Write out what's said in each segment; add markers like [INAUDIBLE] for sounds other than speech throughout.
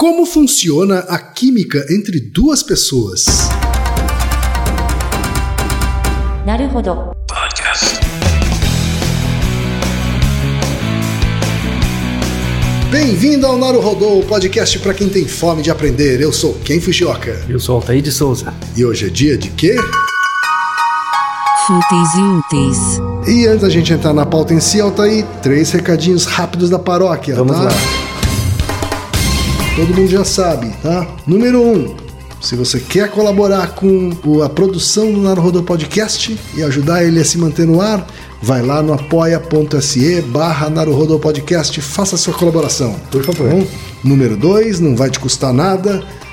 Como funciona a química entre duas pessoas? Naruhodo. Podcast. Bem-vindo ao Naruhodô, o podcast para quem tem fome de aprender. Eu sou Ken Fujioka. Eu sou Altair de Souza. E hoje é dia de quê? Fúteis e úteis. E antes da gente entrar na pauta em si, Altair, três recadinhos rápidos da paróquia, Vamos tá? lá. Todo mundo já sabe, tá? Número um, se você quer colaborar com a produção do Naruhodo Podcast e ajudar ele a se manter no ar, vai lá no apoia.se barra Naruhodo Podcast, faça a sua colaboração. Por favor. Tá bom? Número dois, não vai te custar nada,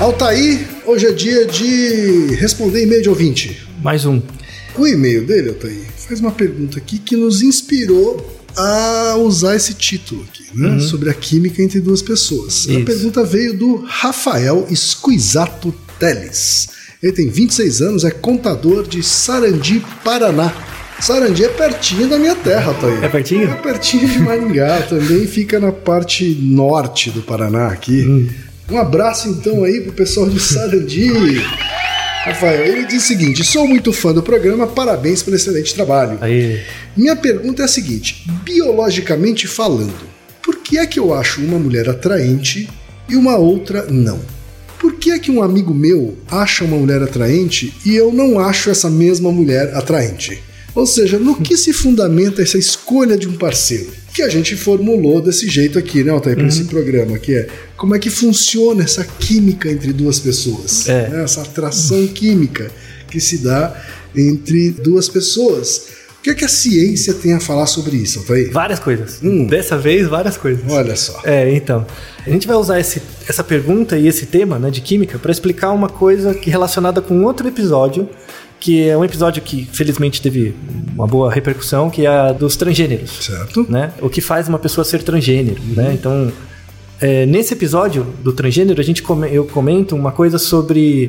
Altair, hoje é dia de responder e-mail de ouvinte. Mais um. O e-mail dele, Altair, faz uma pergunta aqui que nos inspirou a usar esse título aqui, né? Sobre a química entre duas pessoas. A Isso. pergunta veio do Rafael Esquisato Teles. Ele tem 26 anos, é contador de Sarandi, Paraná. Sarandi é pertinho da minha terra, Altair. É pertinho? É pertinho de Maringá, também fica na parte norte do Paraná aqui. Um abraço então aí pro pessoal de Sarandi. Rafael, ele diz o seguinte: sou muito fã do programa, parabéns pelo excelente trabalho. Aí. Minha pergunta é a seguinte: biologicamente falando, por que é que eu acho uma mulher atraente e uma outra não? Por que é que um amigo meu acha uma mulher atraente e eu não acho essa mesma mulher atraente? Ou seja, no que se fundamenta essa escolha de um parceiro? Que a gente formulou desse jeito aqui, né, Altair, para esse programa, que é como é que funciona essa química entre duas pessoas, É. né, essa atração química que se dá entre duas pessoas. O que é que a ciência tem a falar sobre isso, Altair? Várias coisas. Hum. Dessa vez, várias coisas. Olha só. É, então. A gente vai usar esse- essa pergunta e esse tema né, de química para explicar uma coisa que relacionada com outro episódio, que é um episódio que felizmente teve uma boa repercussão, que é a dos transgêneros. Certo? né? O que faz uma pessoa ser transgênero, né? Então, é, nesse episódio do transgênero, a gente come- eu comento uma coisa sobre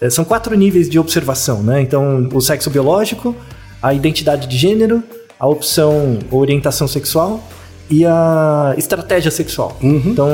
é, são quatro níveis de observação, né? Então, o sexo biológico, a identidade de gênero, a opção orientação sexual e a estratégia sexual. Então,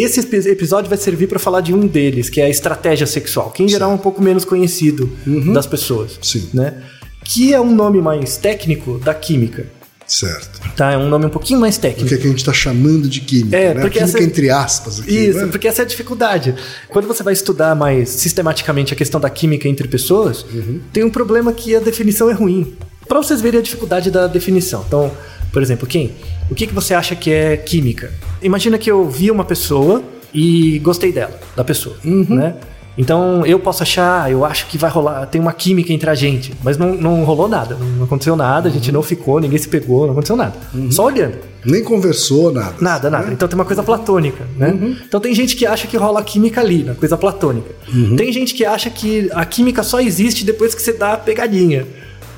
esse epi- episódio vai servir para falar de um deles, que é a estratégia sexual, que em geral é um pouco menos conhecido das pessoas, Sim. né? Que é um nome mais técnico da química. Certo. Tá, é um nome um pouquinho mais técnico. que é que a gente está chamando de química? É, né? porque química essa- entre aspas aqui. Isso, né? porque essa é a dificuldade. Quando você vai estudar mais sistematicamente a questão da química entre pessoas, Uhum. tem um problema que a definição é ruim. Para vocês verem a dificuldade da definição. Então, por exemplo, quem? O que, que você acha que é química? Imagina que eu vi uma pessoa e gostei dela, da pessoa, Uhum. né? Então eu posso achar, eu acho que vai rolar, tem uma química entre a gente, mas não, não rolou nada, não aconteceu nada, a gente Uhum. não ficou, ninguém se pegou, não aconteceu nada. Só olhando. Nem conversou, nada. Nada, nada. Então tem uma coisa platônica, né? Uhum. Então tem gente que acha que rola química ali, na coisa platônica. Uhum. Tem gente que acha que a química só existe depois que você dá a pegadinha,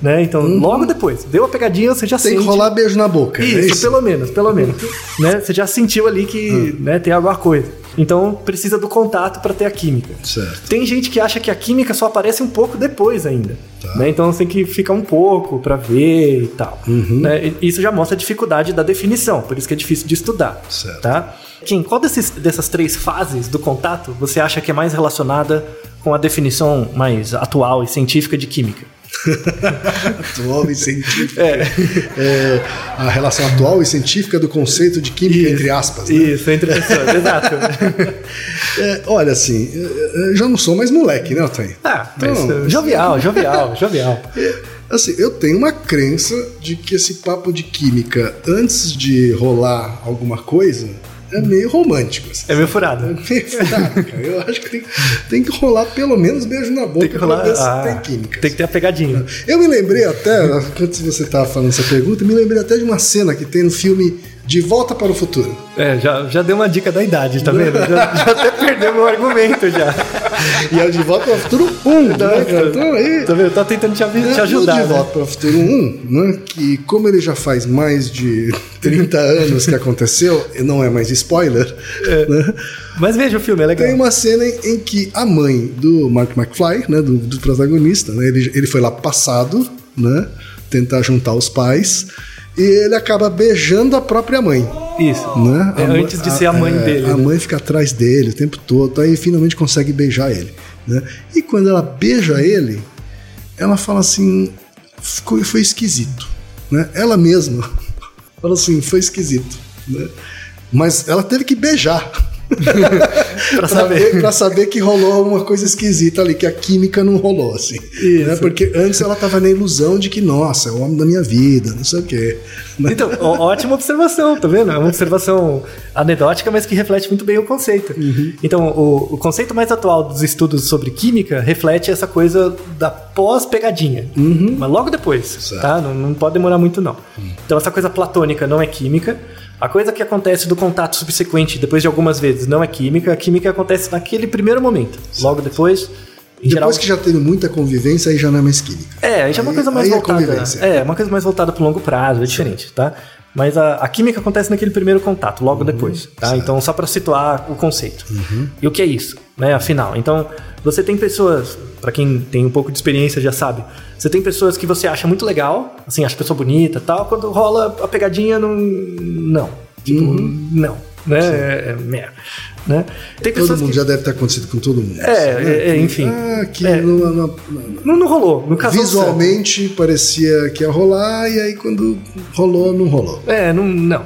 né? Então logo depois, deu a pegadinha, você já Uhum. Tem sente. que rolar beijo na boca. é Isso, isso? pelo menos, pelo menos. [LAUGHS] né? Você já sentiu ali que né, tem alguma coisa. Então precisa do contato para ter a química. Certo. Tem gente que acha que a química só aparece um pouco depois ainda. Tá. né? Então você tem que ficar um pouco para ver e tal. Uhum. né? E Isso já mostra a dificuldade da definição, por isso que é difícil de estudar. Certo. Tá? Kim, qual desses, dessas três fases do contato você acha que é mais relacionada com a definição mais atual e científica de química? [LAUGHS] Atual e científica. É, a relação atual e científica do conceito de química, entre aspas. né? Isso, entre pessoas, [LAUGHS] exato. É, olha, assim, eu- eu já não sou mais moleque, né, Altair? Ah, mas Então, uh, [LAUGHS] jovial, jovial, jovial. Assim, eu tenho uma crença de que esse papo de química, antes de rolar alguma coisa, é meio romântico. assim. É meio furado. É meio furado, cara. Eu acho que tem, tem que rolar pelo menos beijo na boca Tem que rolar. ah, tem química. tem que ter a pegadinha. Eu me lembrei até, antes você estava falando essa pergunta, me lembrei até de uma cena que tem no filme De Volta para o Futuro. É, já, já deu uma dica da idade, tá vendo? Já, já até perdeu meu argumento já. E é o De Volta para o Futuro 1, né, cara? Então aí... Tá vendo? Tô tentando te, avi- te É, ajudar. o De né? Volta para o Futuro 1, né, que como ele já faz mais de 30 anos que aconteceu, não é mais spoiler, né, Mas veja o filme, é legal. tem uma cena em, que a mãe do Mark McFly, né, do, do protagonista, né, ele, ele foi lá passado, né, tentar juntar os pais, e ele acaba beijando a própria mãe. Isso. Né? É, A antes de ser a mãe é, dele. A né? mãe fica atrás dele o tempo todo, aí finalmente consegue beijar ele. Né? E quando ela beija ele, ela fala assim: ficou, foi esquisito. Né? Ela mesma [LAUGHS] fala assim: foi esquisito. Né? Mas ela teve que beijar. Pra saber. pra saber que rolou uma coisa esquisita ali, que a química não rolou, assim. Né? Porque antes ela tava na ilusão de que, nossa, é o homem da minha vida, não sei o quê. Né? Então, ótima observação, tá vendo? É uma observação anedótica, mas que reflete muito bem o conceito. Uhum. Então, o, o conceito mais atual dos estudos sobre química reflete essa coisa da pós-pegadinha. Mas logo depois, Uhum. Certo. Uhum. tá? Não, não pode demorar muito, não. Então, essa coisa platônica não é química. A coisa que acontece do contato subsequente, depois de algumas vezes, não é química. A química acontece naquele primeiro momento. Logo depois, em geral... Depois que já teve muita convivência, aí já não é mais química. É, aí já é uma coisa mais é voltada. convivência. É, uma coisa mais voltada pro longo prazo, é diferente, tá? Mas a, a química acontece naquele primeiro contato, logo depois, tá? Uhum. certo. Uhum. Então, só para situar o conceito. E o que é isso, né? Afinal, então, você tem pessoas, para quem tem um pouco de experiência já sabe, você tem pessoas que você acha muito legal, assim, acha pessoa bonita, tal, quando rola a pegadinha não não, tipo, Uhum. não, né? É, é merda, né? Tem Todo mundo que já deve ter acontecido com todo mundo. É, é, é, enfim. Ah, que É. não- não- não, não rolou, no caso visualmente parecia que ia rolar, e aí quando rolou, não rolou. É, não, não.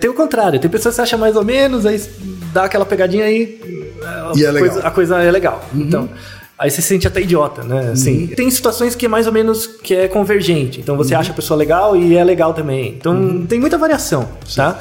Tem o contrário, tem pessoas que acham mais ou menos, aí dá aquela pegadinha aí. a E é coisa, legal. Uhum. A coisa é legal. Então. Aí você se sente até idiota, né? Assim, Tem situações que é mais ou menos que é convergente. Então Uhum. você acha a pessoa legal e é legal também. Então tem muita variação, tá?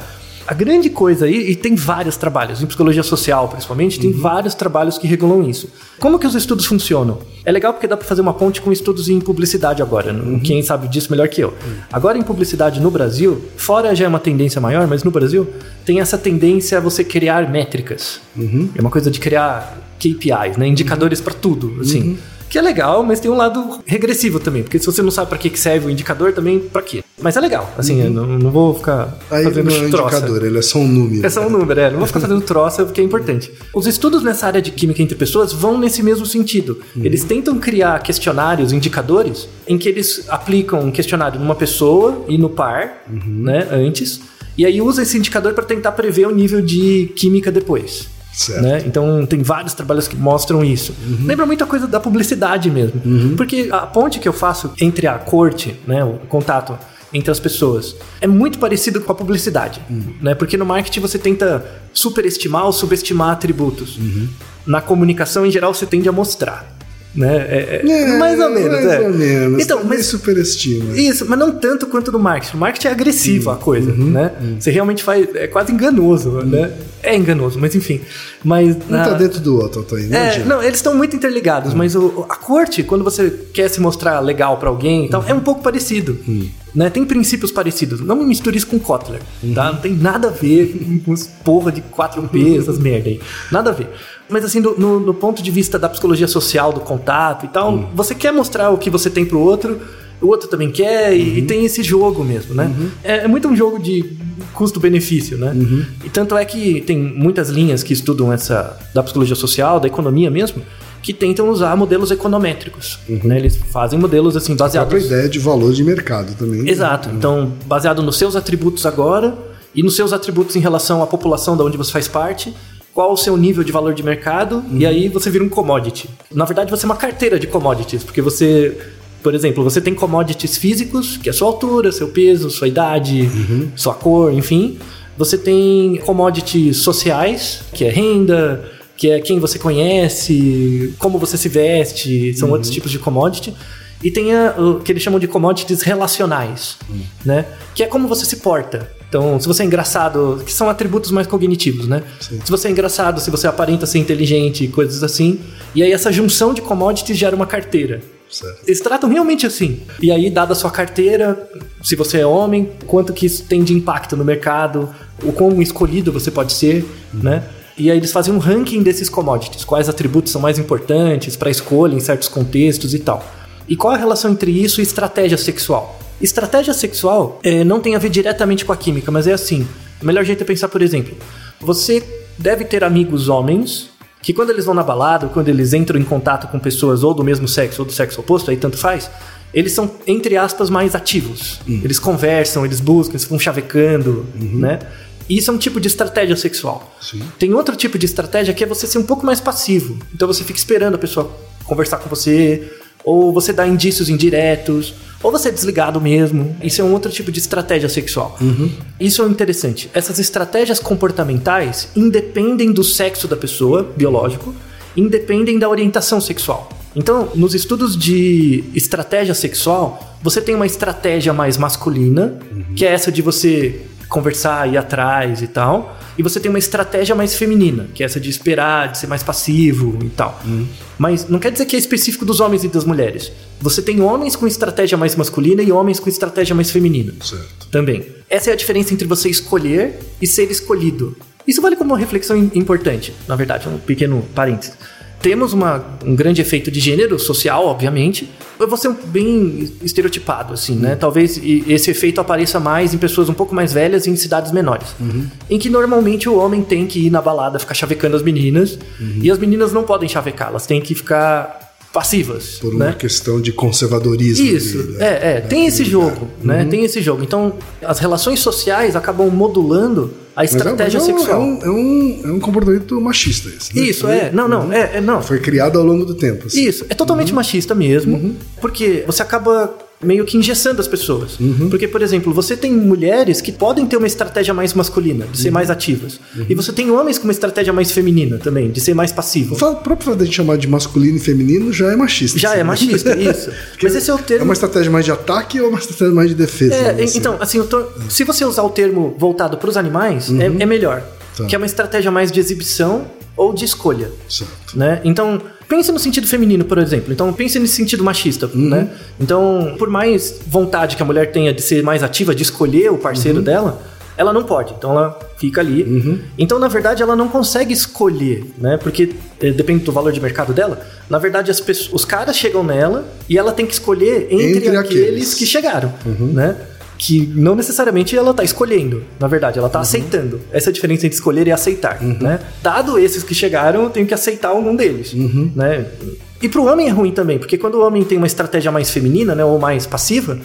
A grande coisa aí, e tem vários trabalhos, em psicologia social principalmente, Uhum. tem vários trabalhos que regulam isso. Como que os estudos funcionam? É legal porque dá para fazer uma ponte com estudos em publicidade agora. Uhum. Quem sabe disso melhor que eu. Agora em publicidade no Brasil, fora já é uma tendência maior, mas no Brasil tem essa tendência a você criar métricas. Uhum. É uma coisa de criar KPIs, né? Indicadores para tudo, assim. Uhum. Que é legal, mas tem um lado regressivo também, porque se você não sabe para que serve o indicador, também para quê? Mas é legal, assim, eu não, não vou ficar Uhum. Aí fazendo não é um troça. indicador, ele é só um número. É só um número, é. Não vou ficar fazendo troça porque é importante. Os estudos nessa área de química entre pessoas vão nesse mesmo sentido. Eles tentam criar questionários, indicadores, em que eles aplicam um questionário numa pessoa e no par, né, antes, e aí usa esse indicador para tentar prever o nível de química depois. Né? Então tem vários trabalhos que mostram isso. Lembra muita coisa da publicidade mesmo. Porque a ponte que eu faço entre a corte, né, o contato entre as pessoas, é muito parecido com a publicidade. Né? Porque no marketing você tenta superestimar ou subestimar atributos. Na comunicação, em geral, você tende a mostrar. Né? É- é- É, mais ou menos, mais é. ou menos. Então, mas superestima. isso, mas não tanto quanto no marketing. O marketing é agressivo a coisa, Uhum. né? Você realmente faz. É quase enganoso, né? É enganoso, mas enfim. Mas. Um na- tá dentro do outro, Altair. Não é, não, eles estão muito interligados, mas o- a corte, quando você quer se mostrar legal pra alguém e tal, é um pouco parecido. Né? Tem princípios parecidos. Não me misture isso com Kotler, tá? Não tem nada a ver com os porra de 4P, essas merda aí. Nada a ver. Mas assim, do- no, no ponto de vista da psicologia social, do contato e tal, você quer mostrar o que você tem pro outro, o outro também quer, e, e tem esse jogo mesmo, né? É, é muito um jogo de custo-benefício, né? E tanto é que tem muitas linhas que estudam essa da psicologia social, da economia mesmo, que tentam usar modelos econométricos. Né? Eles fazem modelos assim A própria baseados. ideia de valor de mercado também. né? Exato. Então, baseado nos seus atributos agora e nos seus atributos em relação à população da onde você faz parte. Qual o seu nível de valor de mercado? E aí você vira um commodity. Na verdade, você é uma carteira de commodities, porque você, por exemplo, você tem commodities físicos, que é sua altura, seu peso, sua idade, sua cor, enfim. Você tem commodities sociais, que é renda, que é quem você conhece, como você se veste, são outros tipos de commodity. E tem a- o que eles chamam de commodities relacionais, né? Que é como você se porta. Então, se você é engraçado, que são atributos mais cognitivos, né? Se você é engraçado, se você aparenta ser inteligente, coisas assim. E aí essa junção de commodities gera uma carteira. Certo. Eles tratam realmente assim. E aí, dada a sua carteira, se você é homem, quanto que isso tem de impacto no mercado, o quão escolhido você pode ser, né? E aí eles fazem um ranking desses commodities, quais atributos são mais importantes para escolha em certos contextos e tal. E qual a relação entre isso e estratégia sexual? Estratégia sexual é, não tem a ver diretamente com a química, mas é assim. O melhor jeito é pensar, por exemplo, você deve ter amigos homens que quando eles vão na balada, ou quando eles entram em contato com pessoas ou do mesmo sexo ou do sexo oposto, aí tanto faz, eles são, entre aspas, mais ativos. Eles conversam, eles buscam, eles ficam chavecando, né? Isso é um tipo de estratégia sexual. Sim. Tem outro tipo de estratégia que é você ser um pouco mais passivo. Então você fica esperando a pessoa conversar com você, ou você dá indícios indiretos, ou você é desligado mesmo. Isso é um outro tipo de estratégia sexual. Isso é interessante. Essas estratégias comportamentais independem do sexo da pessoa, biológico, independem da orientação sexual. Então, nos estudos de estratégia sexual, você tem uma estratégia mais masculina, que é essa de você conversar, ir atrás e tal. E você tem uma estratégia mais feminina, que é essa de esperar, de ser mais passivo e tal. Mas não quer dizer que é específico dos homens e das mulheres. Você tem homens com estratégia mais masculina e homens com estratégia mais feminina Certo. também. Essa é a diferença entre você escolher e ser escolhido. Isso vale como uma reflexão im- importante, na verdade, um pequeno parênteses. Temos uma- um grande efeito de gênero social, obviamente. Eu vou ser bem estereotipado, assim, né? Talvez e- esse efeito apareça mais em pessoas um pouco mais velhas e em cidades menores. Em que normalmente o homem tem que ir na balada ficar chavecando as meninas. E as meninas não podem chavecar, elas têm que ficar passivas. Por uma né? questão de conservadorismo. Isso, de- é, é, tem esse jogo, né? Tem esse jogo. Então, as relações sociais acabam modulando a Mas é- estratégia mas é um- sexual. É um, é, um, é um comportamento machista esse. né? Isso, é. Não, não, é, é não. Foi criado ao longo do tempo. assim. Isso, é totalmente machista mesmo, porque você acaba meio que engessando as pessoas. Porque, por exemplo, você tem mulheres que podem ter uma estratégia mais masculina, de ser mais ativas. E você tem homens com uma estratégia mais feminina também, de ser mais passivo. O próprio fato de chamar de masculino e feminino já é machista. Já assim, é né? machista, [LAUGHS] isso. Mas esse é o É termo. uma estratégia mais de ataque ou uma estratégia mais de defesa? É, né, assim? então, assim, tô- se você usar o termo voltado para os animais, é, é melhor. Tá. Que é uma estratégia mais de exibição ou de escolha. Certo. Né? Então, pense no sentido feminino, por exemplo. Então, pense nesse sentido machista, né? Então, por mais vontade que a mulher tenha de ser mais ativa, de escolher o parceiro dela, ela não pode. Então, ela fica ali. Então, na verdade, ela não consegue escolher, né? Porque eh, depende do valor de mercado dela. Na verdade, as pessoas, os caras chegam nela e ela tem que escolher entre, Entre aqueles, aqueles. que chegaram, né? Que não necessariamente ela tá escolhendo, na verdade, ela tá aceitando. Essa é a diferença entre escolher e aceitar, né? Dado esses que chegaram, eu tenho que aceitar algum deles, né? E pro homem é ruim também, porque quando o homem tem uma estratégia mais feminina, né, ou mais passiva,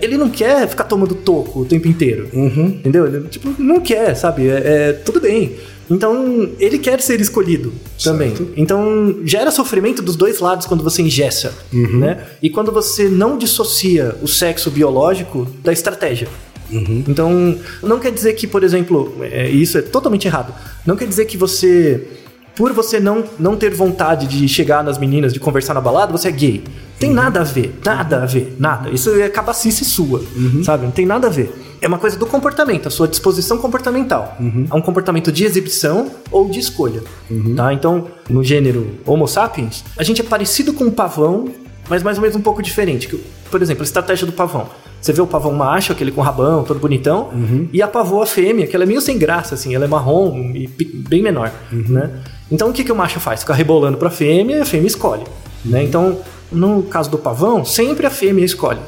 ele não quer ficar tomando toco o tempo inteiro, entendeu? Ele, tipo, não quer, sabe? É, é, tudo bem. Então, ele quer ser escolhido também. Certo. Então, gera sofrimento dos dois lados quando você ingessa, né? E quando você não dissocia o sexo biológico da estratégia. Então, não quer dizer que, por exemplo, é, isso é totalmente errado. Não quer dizer que você, por você não, não ter vontade de chegar nas meninas, de conversar na balada, você é gay. Tem nada a ver, nada a ver, nada. Isso é cabacice sua, sabe? Não tem nada a ver. É uma coisa do comportamento, a sua disposição comportamental. É um comportamento de exibição ou de escolha. Tá? Então, no gênero Homo sapiens, a gente é parecido com o pavão, mas mais ou menos um pouco diferente. Por exemplo, a estratégia do pavão. Você vê o pavão macho, aquele com rabão, todo bonitão, e a pavoa fêmea, que ela é meio sem graça, assim, ela é marrom e bem menor, né? Então o que, que o macho faz? Fica rebolando pra fêmea e a fêmea escolhe, né? Então, no caso do pavão, sempre a fêmea escolhe.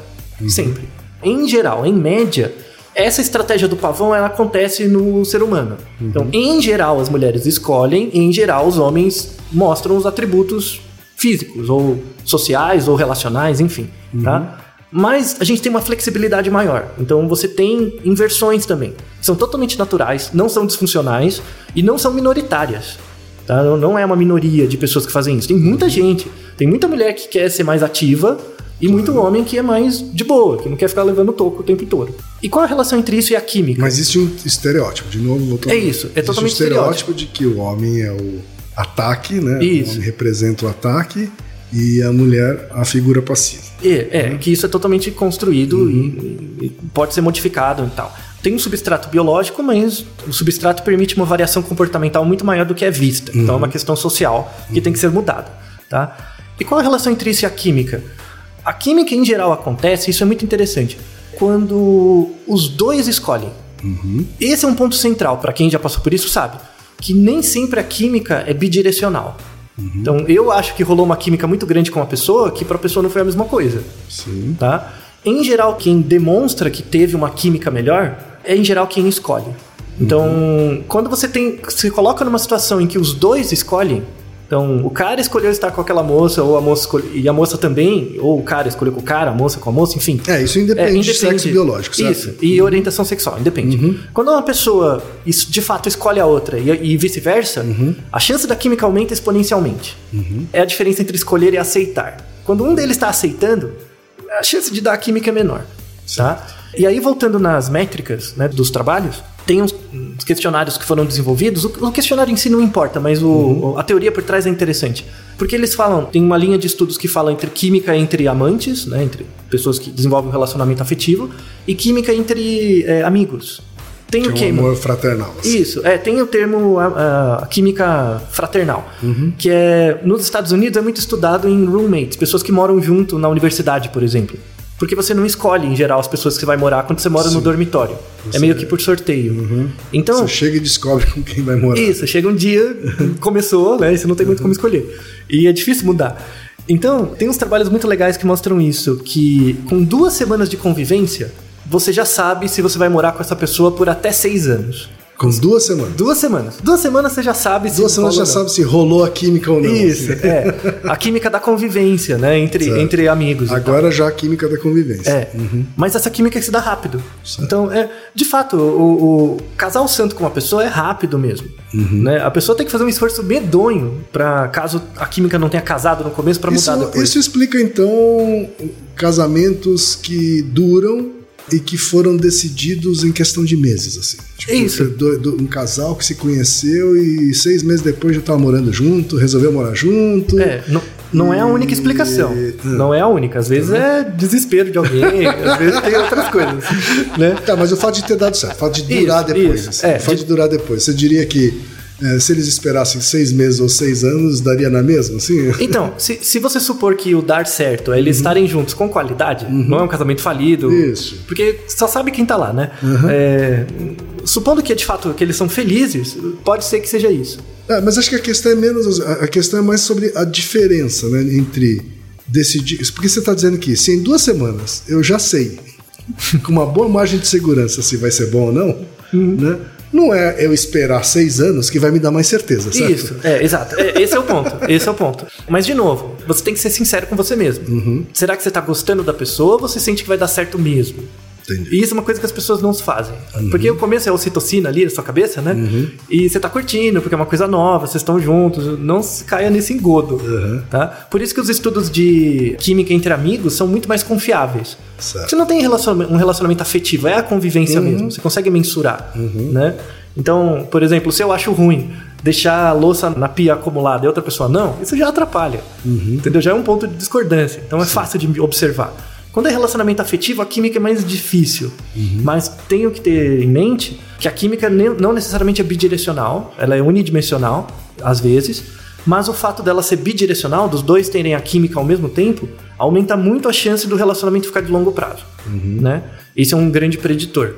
Sempre. Em geral, em média, essa estratégia do pavão ela acontece no ser humano. Então, em geral, as mulheres escolhem, e em geral, os homens mostram os atributos físicos, ou sociais, ou relacionais, enfim. Tá? Mas a gente tem uma flexibilidade maior. Então você tem inversões também. que São totalmente naturais, não são disfuncionais e não são minoritárias. Tá? Não- Não é uma minoria de pessoas que fazem isso. Tem muita gente. Tem muita mulher que quer ser mais ativa e muito homem que é mais de boa, que não quer ficar levando toco o tempo todo. E qual a relação entre isso e a química? Mas existe um estereótipo, de novo, voltando. É isso, é Existe totalmente um estereótipo de que o homem é o ataque, né? Isso. O homem representa o ataque e a mulher a figura passiva. É, é, que isso é totalmente construído e, e pode ser modificado e tal. Tem um substrato biológico, mas o substrato permite uma variação comportamental muito maior do que é vista. Então é uma questão social que tem que ser mudada, tá? E qual a relação entre isso e a química? A química em geral acontece, isso é muito interessante, quando os dois escolhem. Esse é um ponto central, para quem já passou por isso sabe, que nem sempre a química é bidirecional. Então, eu acho que rolou uma química muito grande com uma pessoa que para a pessoa não foi a mesma coisa, Sim. tá? Em geral, quem demonstra que teve uma química melhor é em geral quem escolhe. Então, quando você tem, se coloca numa situação em que os dois escolhem, então o cara escolheu estar com aquela moça ou a moça e a moça também, ou o cara escolheu com o cara, a moça com a moça, enfim. É, isso independe, É, de sexo biológico, certo? Isso, e orientação sexual, independe. Quando uma pessoa is- de fato escolhe a outra e, e vice-versa, a chance da química aumenta exponencialmente. É a diferença entre escolher e aceitar. Quando um deles está aceitando, a chance de dar a química é menor. Tá? E aí, voltando nas métricas né, dos trabalhos, tem uns uns questionários que foram desenvolvidos. O, o questionário em si não importa, mas o- a teoria por trás é interessante. Porque eles falam, tem uma linha de estudos que fala entre química entre amantes, né, entre pessoas que desenvolvem um relacionamento afetivo, e química entre é, amigos. Tem Que o é quê? um amor fraternal. assim. Isso, é, tem o termo a, a- química fraternal, que é nos Estados Unidos é muito estudado em roommates, pessoas que moram junto na universidade, por exemplo. Porque você não escolhe, em geral, as pessoas que você vai morar quando você mora no dormitório. é meio que por sorteio. Então, Você chega e descobre [LAUGHS] com quem vai morar. isso, chega um dia, [LAUGHS] começou, né? E você não tem muito como escolher. E é difícil mudar. Então, tem uns trabalhos muito legais que mostram isso, que com duas semanas de convivência, você já sabe se você vai morar com essa pessoa por até seis anos. Com duas semanas. Duas semanas. Duas semanas você já sabe se Duas semanas já sabe se rolou a química ou não. Isso, assim. é. A química da convivência, né? Entre, Certo. entre amigos. Agora já a química da convivência. É, mas essa química se dá rápido. Então, é, de fato, o, o casar o santo com uma pessoa é rápido mesmo. Uhum. Né? A pessoa tem que fazer um esforço medonho para caso a química não tenha casado no começo para mudar Isso, depois. isso explica então casamentos que duram e que foram decididos em questão de meses, assim. Tipo, Isso. do- do- um casal que se conheceu e seis meses depois já estava morando junto, resolveu morar junto. É, não, não é a única explicação. Não é a única. Às vezes é desespero de alguém, [LAUGHS] às vezes tem outras coisas. Né? Tá, mas o fato de ter dado certo, o fato de durar Isso, depois. isso, assim, é, o fato de- de durar depois. Você diria que eh, se eles esperassem seis meses ou seis anos, daria na mesma, assim? Então, se, se você supor que o dar certo é eles estarem juntos com qualidade, não é um casamento falido. Uhum. Isso. Porque só sabe quem tá lá, né? É, supondo que de fato que eles são felizes, pode ser que seja isso. É, mas acho que a questão é menos. A a questão é mais sobre a diferença né, entre decidir. Porque você está dizendo que se em duas semanas eu já sei, [LAUGHS] com uma boa margem de segurança, se vai ser bom ou não, Uhum. né? Não é eu esperar seis anos que vai me dar mais certeza, certo? Isso, é, exato. É, esse é o ponto. Esse é o ponto. Mas, de novo, você tem que ser sincero com você mesmo. Uhum. Será que você tá gostando da pessoa ou você sente que vai dar certo mesmo? Entendi. E isso é uma coisa que as pessoas não fazem. Uhum. Porque o começo é a ocitocina ali na sua cabeça, né? E você tá curtindo, porque é uma coisa nova, vocês estão juntos. Não se caia nesse engodo. Uhum. Tá? Por isso que os estudos de química entre amigos são muito mais confiáveis. Certo. Você não tem relaciona- um relacionamento afetivo, é a convivência Uhum. mesmo. Você consegue mensurar, né? Então, por exemplo, se eu acho ruim deixar a louça na pia acumulada e outra pessoa não, isso já atrapalha. Uhum. Entendeu? Já é um ponto de discordância. Então é fácil de observar. Quando é relacionamento afetivo, a química é mais difícil. Uhum. Mas tenho que ter em mente que a química não necessariamente é bidirecional, ela é unidimensional, às vezes. Mas o fato dela ser bidirecional, dos dois terem a química ao mesmo tempo, aumenta muito a chance do relacionamento ficar de longo prazo. Né? Isso é um grande preditor.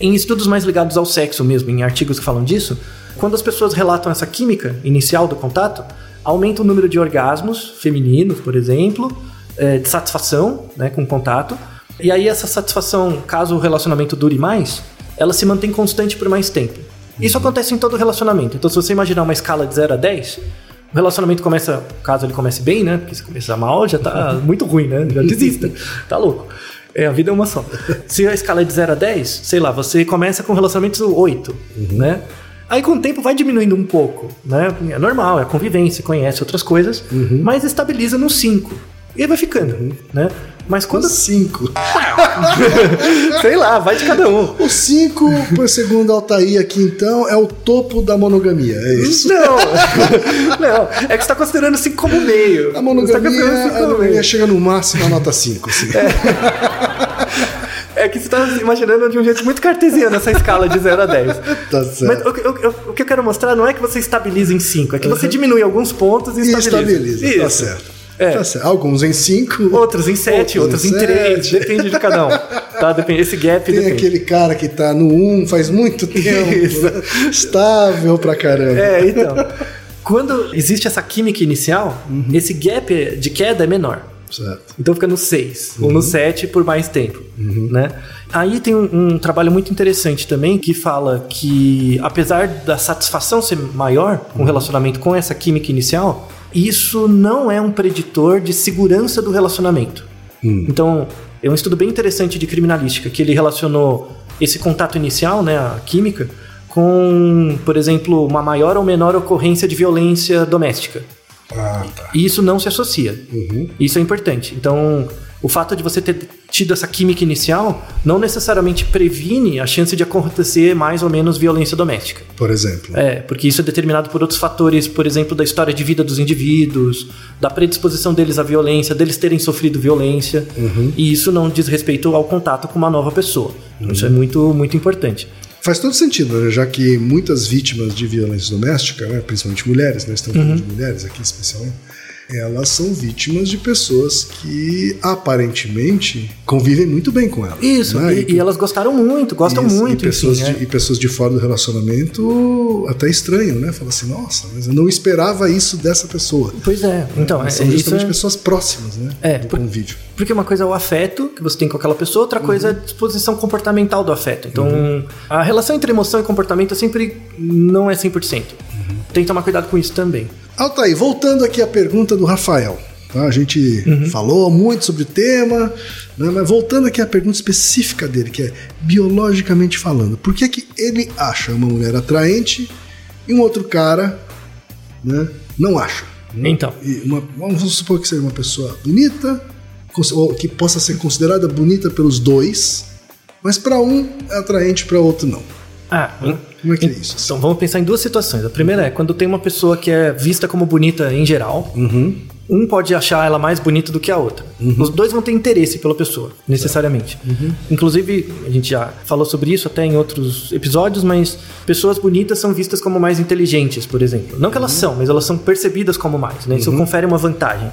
Em estudos mais ligados ao sexo mesmo, em artigos que falam disso, quando as pessoas relatam essa química inicial do contato, aumenta o número de orgasmos femininos, por exemplo, eh, de satisfação né, com o contato. E aí essa satisfação, caso o relacionamento dure mais, ela se mantém constante por mais tempo. Isso acontece em todo relacionamento. Então se você imaginar uma escala de 0 a 10, o relacionamento começa, caso ele comece bem, né? Porque se começar mal, já tá [LAUGHS] muito ruim, né? Já desista. [LAUGHS] Tá louco. É, a vida é uma só. Se a escala é de 0 a 10, sei lá, você começa com relacionamento 8, né? Aí com o tempo vai diminuindo um pouco, né? É normal, é a convivência, conhece outras coisas, mas estabiliza no 5. E vai ficando, né? Mas quando. Cinco. [LAUGHS] sei lá, vai de cada um. O cinco, por segundo Altair aqui, então, é o topo da monogamia. É isso. Não, [LAUGHS] não, é que você tá considerando 5 como meio. A tá monogamia, considerando cinco a monogamia chega no máximo a nota 5. Assim. É que você tá imaginando de um jeito muito cartesiano essa escala de 0 a 10. Tá Mas certo. o, que- o que- o que eu quero mostrar não é que você estabiliza em 5, é que você diminui alguns pontos e E estabiliza. estabiliza, tá certo. É. Tá. Alguns em 5. Outros em 7, outros, em 3, sete. depende de cada um. Tá? Depende, esse gap Tem depende. aquele cara que tá no 1 um faz muito [LAUGHS] tempo. Né? Estável pra caramba. É, então. Quando existe essa química inicial, esse gap de queda é menor. Certo. Então fica no 6 ou no 7 por mais tempo, né? Aí tem um, um trabalho muito interessante também que fala que apesar da satisfação ser maior com o relacionamento com essa química inicial, isso não é um preditor de segurança do relacionamento. Então, é um estudo bem interessante de criminalística que ele relacionou esse contato inicial, né, a química, com, por exemplo, uma maior ou menor ocorrência de violência doméstica. Ah, tá. E isso não se associa. Isso é importante. Então, o fato de você ter tido essa química inicial não necessariamente previne a chance de acontecer mais ou menos violência doméstica. Por exemplo. É, porque isso é determinado por outros fatores, por exemplo, da história de vida dos indivíduos, da predisposição deles à violência, deles terem sofrido violência. E isso não diz respeito ao contato com uma nova pessoa. Então, Isso é muito, muito importante. Faz todo sentido, né? já que muitas vítimas de violência doméstica, né? principalmente mulheres, né? estamos falando de mulheres aqui especialmente, elas são vítimas de pessoas que aparentemente convivem muito bem com elas. Isso, né? e, e elas gostaram muito, gostam Isso, muito, e pessoas, enfim, de, é. e pessoas de fora do relacionamento até estranham, né? Fala assim, nossa, mas eu não esperava isso dessa pessoa. Pois é, então, é, Mas são isso justamente é- pessoas próximas, né? É, do por- convívio. Porque uma coisa é o afeto que você tem com aquela pessoa, outra coisa é a disposição comportamental do afeto. Então, a relação entre emoção e comportamento é sempre não é 100%. Tem que tomar cuidado com isso também. Altair, voltando aqui à pergunta do Rafael. tá? A gente falou muito sobre o tema, né? mas voltando aqui à pergunta específica dele, que é biologicamente falando, por que, que ele acha uma mulher atraente e um outro cara né, não acha? né? Então. Uma- vamos supor que seja uma pessoa bonita, que possa ser considerada bonita pelos dois, mas para um é atraente, para outro não. Ah, Como é que é isso? Então, vamos pensar em duas situações. A primeira é quando tem uma pessoa que é vista como bonita em geral. Um pode achar ela mais bonita do que a outra. Os dois vão ter interesse pela pessoa, necessariamente. Inclusive, a gente já falou sobre isso até em outros episódios, mas pessoas bonitas são vistas como mais inteligentes, por exemplo. Não que elas são, mas elas são percebidas como mais, né? Isso confere uma vantagem.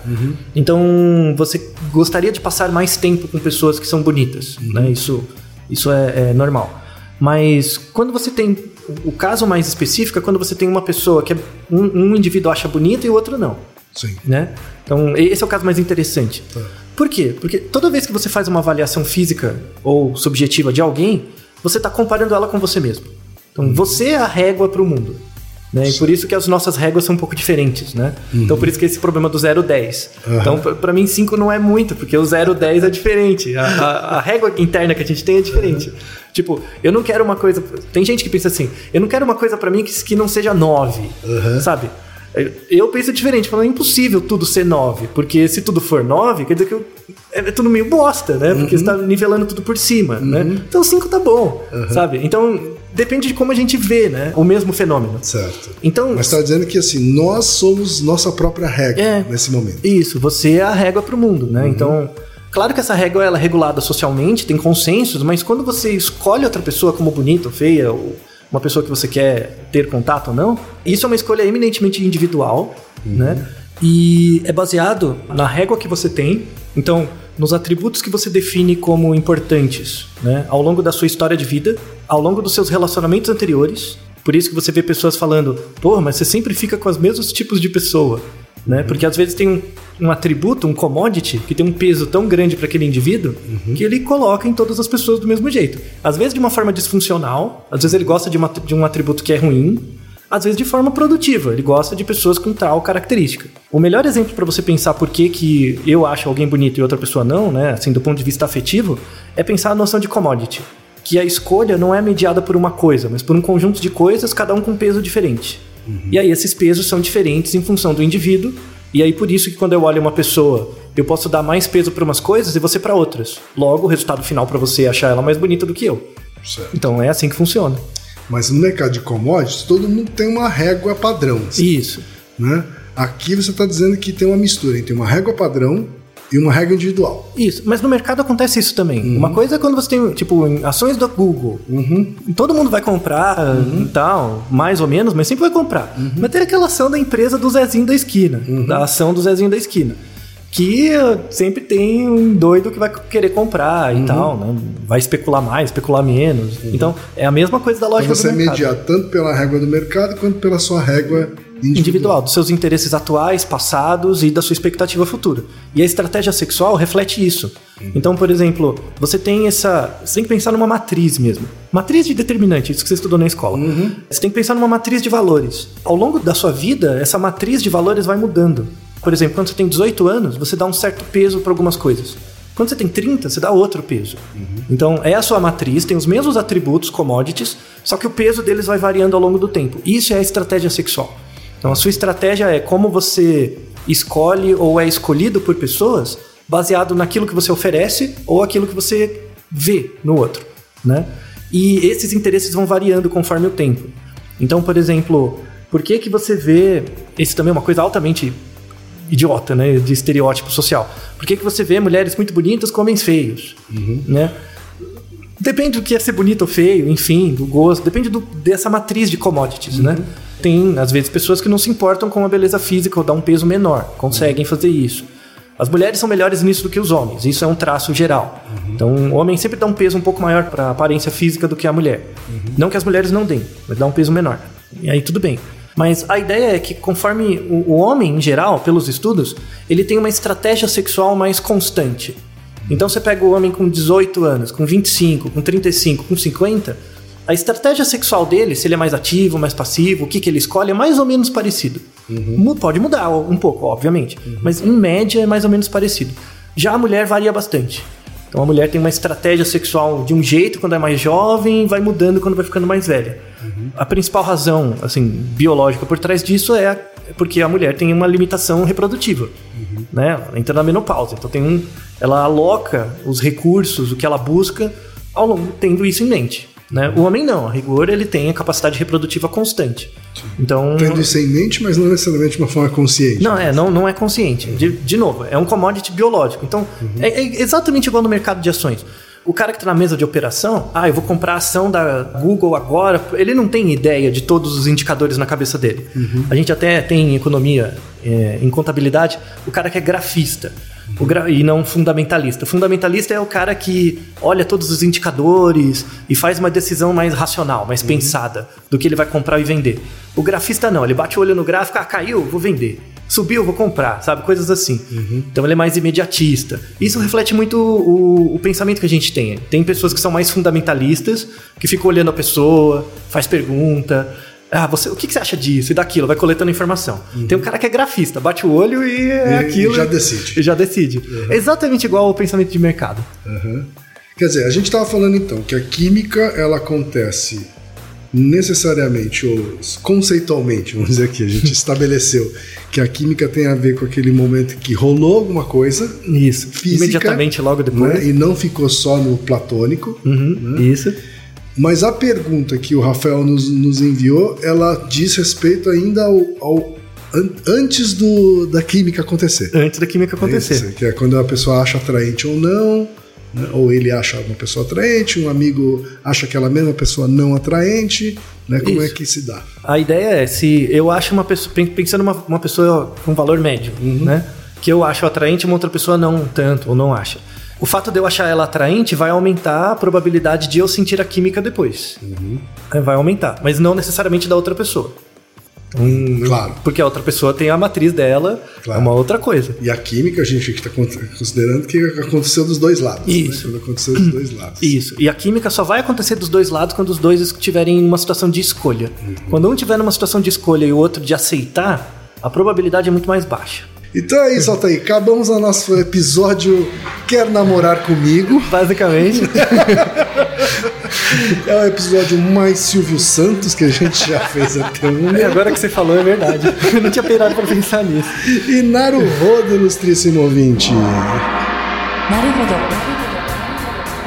Então, você gostaria de passar mais tempo com pessoas que são bonitas, né? Isso, isso é- é normal. Mas quando você tem. O caso mais específico é quando você tem uma pessoa que é, um, um indivíduo acha bonita e o outro não. Sim. Né? Então, esse é o caso mais interessante. Tá. Por quê? Porque toda vez que você faz uma avaliação física ou subjetiva de alguém, você está comparando ela com você mesmo. Então, você é a régua para o mundo. Né? E por isso que as nossas réguas são um pouco diferentes, né? Então, por isso que esse problema do 0,10. Então, pra- pra mim, 5 não é muito, porque o 0,10 é diferente. A, a- a régua interna que a gente tem é diferente. Tipo, eu não quero uma coisa... Tem gente que pensa assim, eu não quero uma coisa pra mim que, que não seja 9, sabe? Eu- penso diferente, falando, é impossível tudo ser 9, porque se tudo for 9, quer dizer que eu- é é tudo meio bosta, né? Porque você tá nivelando tudo por cima, né? Então 5 tá bom, sabe? Então depende de como a gente vê, né? O mesmo fenômeno. Certo. Então, Mas está dizendo que assim, nós somos nossa própria regra É. nesse momento. Isso, você é a régua para o mundo, né? Então, claro que essa régua ela é regulada socialmente, tem consensos, mas quando você escolhe outra pessoa como bonita ou feia, ou uma pessoa que você quer ter contato ou não, isso é uma escolha eminentemente individual, né? E é baseado na régua que você tem, então, nos atributos que você define como importantes, né? Ao longo da sua história de vida, ao longo dos seus relacionamentos anteriores. Por isso que você vê pessoas falando, pô, mas você sempre fica com os mesmos tipos de pessoa né? Porque às vezes tem um, um atributo, um commodity, que tem um peso tão grande para aquele indivíduo que ele coloca em todas as pessoas do mesmo jeito. Às vezes de uma forma disfuncional, às vezes ele gosta de, uma- de um atributo que é ruim, às vezes de forma produtiva, ele gosta de pessoas com tal característica. O melhor exemplo para você pensar por que, que eu acho alguém bonito e outra pessoa não, né? Assim, do ponto de vista afetivo, é pensar a noção de commodity. Que a escolha não é mediada por uma coisa, mas por um conjunto de coisas, cada um com peso diferente. E aí esses pesos são diferentes em função do indivíduo. E aí por isso que quando eu olho uma pessoa, eu posso dar mais peso para umas coisas e você para outras. Logo, o resultado final para você é achar ela mais bonita do que eu. Certo. Então é assim que funciona. Mas no mercado de commodities, todo mundo tem uma régua padrão. assim, Isso. Né? Aqui você está dizendo que tem uma mistura entre uma régua padrão e uma régua individual. Isso, mas no mercado acontece isso também. Uhum. Uma coisa é quando você tem, tipo, ações do Google. Todo mundo vai comprar Uhum. e tal, mais ou menos, mas sempre vai comprar. Mas tem aquela ação da empresa do Zezinho da esquina, Uhum. da ação do Zezinho da esquina. que uh, sempre tem um doido que vai querer comprar Uhum. e tal, né? Vai especular mais, especular menos. Então, é a mesma coisa da lógica Então você do mercado. mediar tanto pela régua do mercado quanto pela sua régua individual. individual, dos seus interesses atuais, passados e da sua expectativa futura. E a estratégia sexual reflete isso. Então, por exemplo, você tem essa. Você tem que pensar numa matriz mesmo. Matriz de determinante, isso que você estudou na escola. Você tem que pensar numa matriz de valores. Ao longo da sua vida, essa matriz de valores vai mudando. Por exemplo, quando você tem 18 anos, você dá um certo peso para algumas coisas. Quando você tem 30, você dá outro peso. Então, é a sua matriz, tem os mesmos atributos, commodities, só que o peso deles vai variando ao longo do tempo. Isso é a estratégia sexual. Então, a sua estratégia é como você escolhe ou é escolhido por pessoas baseado naquilo que você oferece ou aquilo que você vê no outro, né? E esses interesses vão variando conforme o tempo. Então, por exemplo, por que que você vê... Esse também é uma coisa altamente idiota, né? De estereótipo social. Por que que você vê mulheres muito bonitas com homens feios, né? Depende do que é ser bonito ou feio, enfim, do gosto, depende do- dessa matriz de commodities, né? Tem, às vezes, pessoas que não se importam com a beleza física ou dá um peso menor, conseguem fazer isso. As mulheres são melhores nisso do que os homens, isso é um traço geral. Então, o homem sempre dá um peso um pouco maior para a aparência física do que a mulher. Não que as mulheres não deem, mas dá um peso menor. E aí tudo bem. Mas a ideia é que conforme o, o homem, em geral, pelos estudos, ele tem uma estratégia sexual mais constante. Então você pega o homem com 18 anos, com 25, com 35, com 50, a estratégia sexual dele, se ele é mais ativo, mais passivo, o que, que ele escolhe, é mais ou menos parecido. Mu- Pode mudar um pouco, obviamente, mas em média é mais ou menos parecido. Já a mulher varia bastante. Então a mulher tem uma estratégia sexual de um jeito quando é mais jovem, vai mudando quando vai ficando mais velha. A principal razão, assim, biológica por trás disso é é porque a mulher tem uma limitação reprodutiva, né? Ela entra na menopausa, então tem um, ela aloca os recursos, o que ela busca, ao longo tendo isso em mente. Né? O homem não, a rigor ele tem a capacidade reprodutiva constante. Então Tendo isso em mente, mas não necessariamente de uma forma consciente. não, é, não, não é consciente. De, de novo, é um commodity biológico. Então, é, é exatamente igual no mercado de ações. O cara que está na mesa de operação, ah, eu vou comprar a ação da Google agora, ele não tem ideia de todos os indicadores na cabeça dele. A gente até tem em economia, é, em contabilidade, o cara que é grafista. O gra- e não fundamentalista. Fundamentalista é o cara que olha todos os indicadores e faz uma decisão mais racional, mais pensada do que ele vai comprar e vender. O grafista não, ele bate o olho no gráfico, ah, caiu, vou vender. Subiu, vou comprar, sabe? Coisas assim. Então ele é mais imediatista. Isso reflete muito o, o pensamento que a gente tem. Tem pessoas que são mais fundamentalistas, que ficam olhando a pessoa, faz pergunta. Ah, você, o que, que você acha disso e daquilo? Vai coletando informação. Tem um cara que é grafista, bate o olho e é E- aquilo. e já decide. E já decide. É exatamente igual ao pensamento de mercado. Aham. Quer dizer, a gente estava falando então que a química ela acontece necessariamente ou conceitualmente, vamos dizer aqui, a gente [LAUGHS] estabeleceu que a química tem a ver com aquele momento que rolou alguma coisa, Isso. Física, Imediatamente logo depois. né, e não ficou só no platônico. Uhum, Isso. Mas a pergunta que o Rafael nos, nos enviou, ela diz respeito ainda ao, ao- an- antes do, da química acontecer. Antes da química acontecer. Isso, que é quando a pessoa acha atraente ou não, né? ou ele acha uma pessoa atraente, um amigo acha aquela mesma pessoa não atraente, né? Como é Isso. que se dá? A ideia é se eu acho uma pessoa, pen- pensando uma, uma pessoa com valor médio, né? Que eu acho atraente, uma outra pessoa não tanto, ou não acha. O fato de eu achar ela atraente vai aumentar a probabilidade de eu sentir a química depois. É, Vai aumentar, mas não necessariamente da outra pessoa. Claro. Porque a outra pessoa tem a matriz dela, Claro. é uma outra coisa. E a química a gente está considerando que aconteceu dos dois lados. Isso. Né? Quando aconteceu dos dois lados. [CLEARS THROAT] Isso. E a química só vai acontecer dos dois lados quando os dois estiverem em uma situação de escolha. Quando um tiver numa situação de escolha e o outro de aceitar, a probabilidade é muito mais baixa. Então é isso, Altair. Acabamos o nosso episódio Quer Namorar Comigo. Basicamente. [LAUGHS] é o episódio mais Silvio Santos que a gente já fez até um. E é agora que você falou, é verdade. Eu não tinha parado pra pensar nisso. E Naruhodo, ilustríssimo ouvinte. Naruhodo.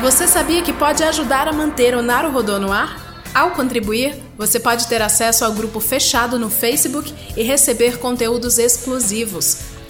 Você sabia que pode ajudar a manter o Naruhodo no ar? Ao contribuir, você pode ter acesso ao grupo fechado no Facebook e receber conteúdos exclusivos.